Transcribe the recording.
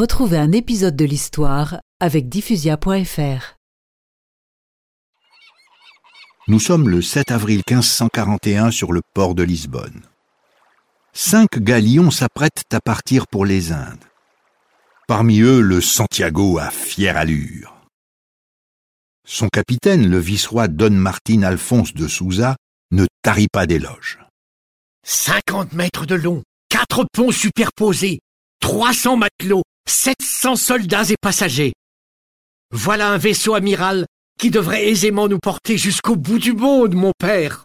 Retrouvez un épisode de l'histoire avec diffusia.fr. Nous sommes le 7 avril 1541 sur le port de Lisbonne. Cinq galions s'apprêtent à partir pour les Indes. Parmi eux, le Santiago à fière allure. Son capitaine, le vice-roi Don Martin Alphonse de Souza, ne tarit pas d'éloges. 50 mètres de long, quatre ponts superposés, 300 matelots, 700 soldats et passagers. Voilà un vaisseau amiral qui devrait aisément nous porter jusqu'au bout du monde, mon père.